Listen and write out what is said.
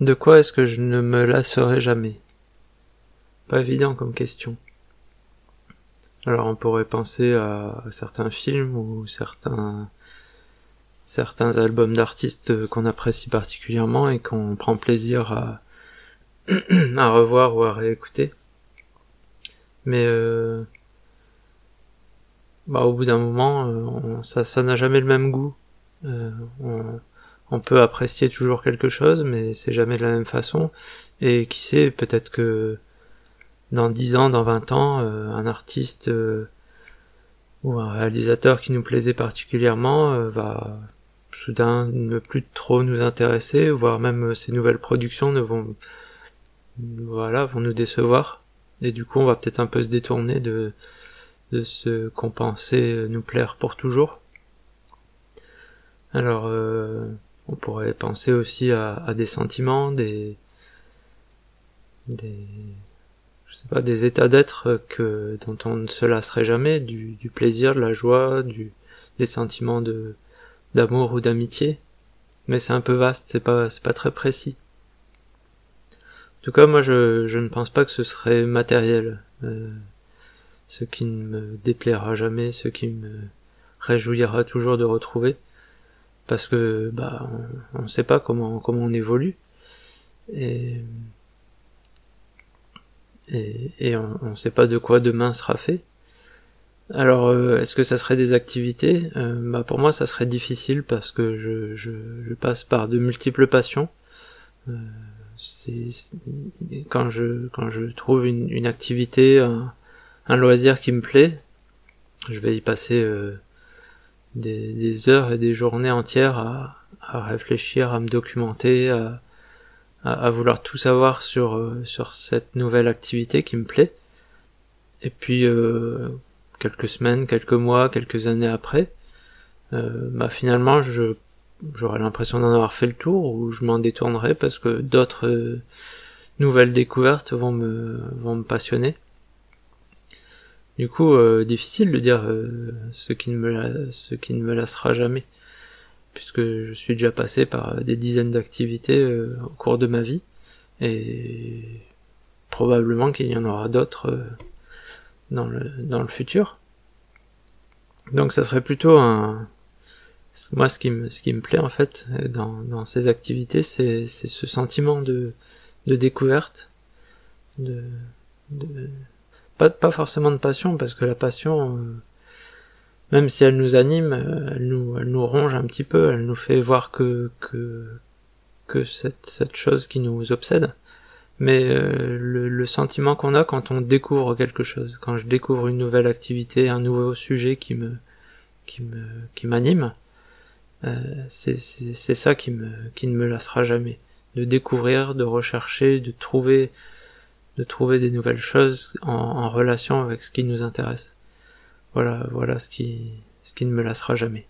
De quoi est-ce que je ne me lasserai jamais? Pas évident comme question. Alors on pourrait penser à certains films ou certains certains albums d'artistes qu'on apprécie particulièrement et qu'on prend plaisir à, revoir ou à réécouter. Mais euh, bah, au bout d'un moment, euh, ça n'a jamais le même goût. Euh, on, peut apprécier toujours quelque chose, mais c'est jamais de la même façon. Et qui sait, peut-être que dans 10 ans, dans 20 ans, un artiste ou un réalisateur qui nous plaisait particulièrement va soudain ne plus trop nous intéresser, voire même ces nouvelles productions ne vont, voilà, vont nous décevoir. Et du coup, on va peut-être un peu se détourner de, de ce qu'on pensait nous plaire pour toujours. Alors, euh, on pourrait penser aussi à, des sentiments, des, des, je sais pas, des états d'être que dont on ne se lasserait jamais, du, du plaisir, de la joie, du, des sentiments de, d'amour ou d'amitié, mais c'est un peu vaste, c'est pas, c'est pas très précis. En tout cas, moi, je, je ne pense pas que ce serait matériel, euh, ce qui ne me déplaira jamais, ce qui me réjouira toujours de retrouver, parce que bah, on ne sait pas comment comment on évolue et et, on ne sait pas de quoi demain sera fait. Alors, euh, est-ce que ça serait des activités? Euh, bah Pour moi, ça serait difficile parce que je, je, passe par de multiples passions. Euh, c'est quand je quand je trouve une, une activité, un, un, loisir qui me plaît, je vais y passer des, heures et des journées entières à, réfléchir, à me documenter, à, vouloir tout savoir sur sur cette nouvelle activité qui me plaît. Et puis euh, quelques semaines, quelques mois, quelques années après, euh, bah finalement je j'aurais l'impression d'en avoir fait le tour ou je m'en détournerai parce que d'autres euh, nouvelles découvertes vont me vont me passionner. Du coup, euh, difficile de dire euh, ce qui ne me ce qui ne me lassera jamais, puisque je suis déjà passé par des dizaines d'activités euh, au cours de ma vie et probablement qu'il y en aura d'autres euh, dans le, dans le futur. Donc ça serait plutôt un... Moi ce qui me, ce qui me plaît en fait dans, dans ces activités c'est, c'est ce sentiment de, de découverte, de, de... Pas, pas forcément de passion parce que la passion, euh, même si elle nous anime, elle nous, elle nous ronge un petit peu, elle nous fait voir que, que, que cette, cette chose qui nous obsède. Mais euh, le, sentiment qu'on a quand on découvre quelque chose, quand je découvre une nouvelle activité, un nouveau sujet qui me qui me qui m'anime, euh, c'est c'est ça qui me qui ne me lassera jamais, de découvrir, de rechercher, de trouver de trouver des nouvelles choses en, relation avec ce qui nous intéresse. Voilà voilà ce qui ce qui ne me lassera jamais.